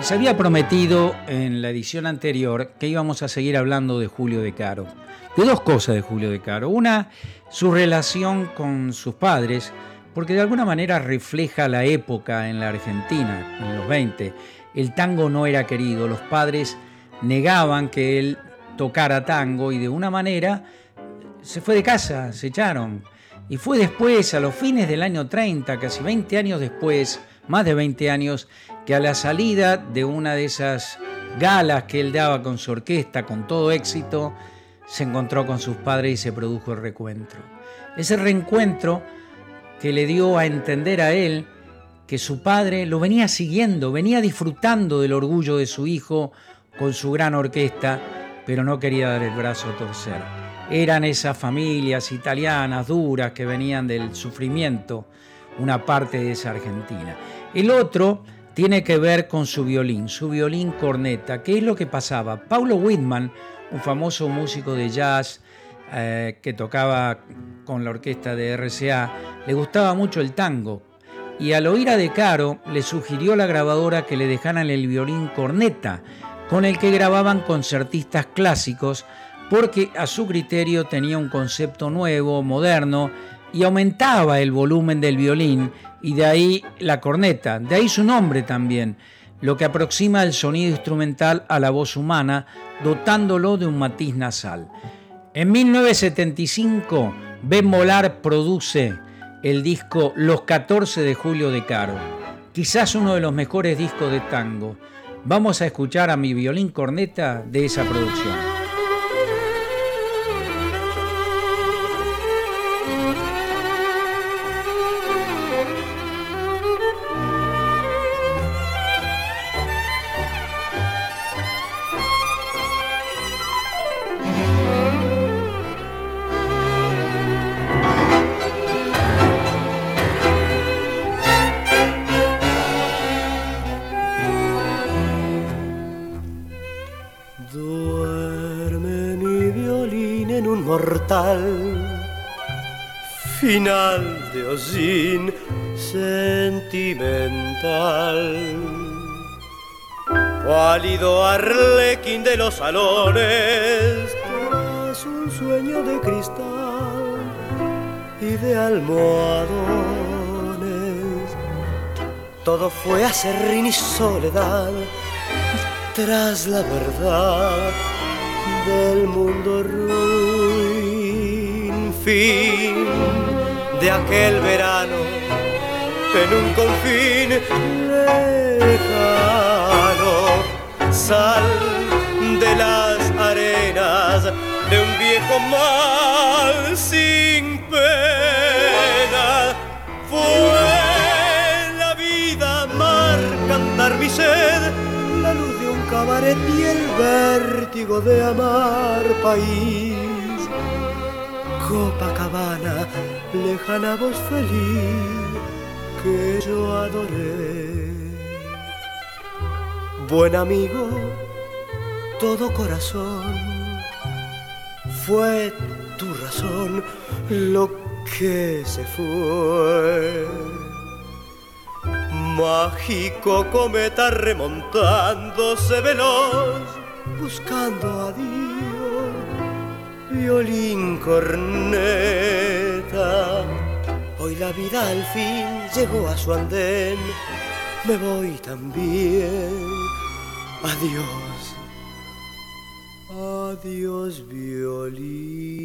Se había prometido en la edición anterior que íbamos a seguir hablando de Julio de Caro. De dos cosas de Julio de Caro. Una, su relación con sus padres, porque de alguna manera refleja la época en la Argentina, en los 20. El tango no era querido, los padres negaban que él tocara tango y de una manera se fue de casa, se echaron. Y fue después, a los fines del año 30, casi 20 años después, más de 20 años, que a la salida de una de esas galas que él daba con su orquesta, con todo éxito, se encontró con sus padres y se produjo el reencuentro. Ese reencuentro que le dio a entender a él que su padre lo venía siguiendo, venía disfrutando del orgullo de su hijo con su gran orquesta, pero no quería dar el brazo a torcer. Eran esas familias italianas duras que venían del sufrimiento, una parte de esa Argentina. El otro tiene que ver con su violín, su violín corneta. ¿Qué es lo que pasaba? Paulo Whitman, un famoso músico de jazz eh, que tocaba con la orquesta de RCA, le gustaba mucho el tango. Y al oír a De Caro, le sugirió a la grabadora que le dejaran el violín corneta, con el que grababan concertistas clásicos, porque a su criterio tenía un concepto nuevo, moderno, y aumentaba el volumen del violín y de ahí la corneta, de ahí su nombre también, lo que aproxima el sonido instrumental a la voz humana, dotándolo de un matiz nasal. En 1975, Ben Molar produce el disco Los 14 de Julio de Caro, quizás uno de los mejores discos de tango. Vamos a escuchar a mi violín corneta de esa producción. Final de Osin sentimental. Pálido arlequín de los salones, tras un sueño de cristal y de almohadones. Todo fue acerrín y soledad, tras la verdad del mundo ruin. Fin de aquel verano en un confín lejano. Sal de las arenas de un viejo mal sin pena. Fue la vida mar cantar mi sed, cabaret y el vértigo de amar país. Copacabana, lejana voz feliz que yo adoré. Buen amigo, todo corazón, fue tu razón lo que se fue. Mágico cometa remontándose veloz, buscando a Dios violín corneta. Hoy la vida al fin llegó a su andén, me voy también. Adiós, adiós violín.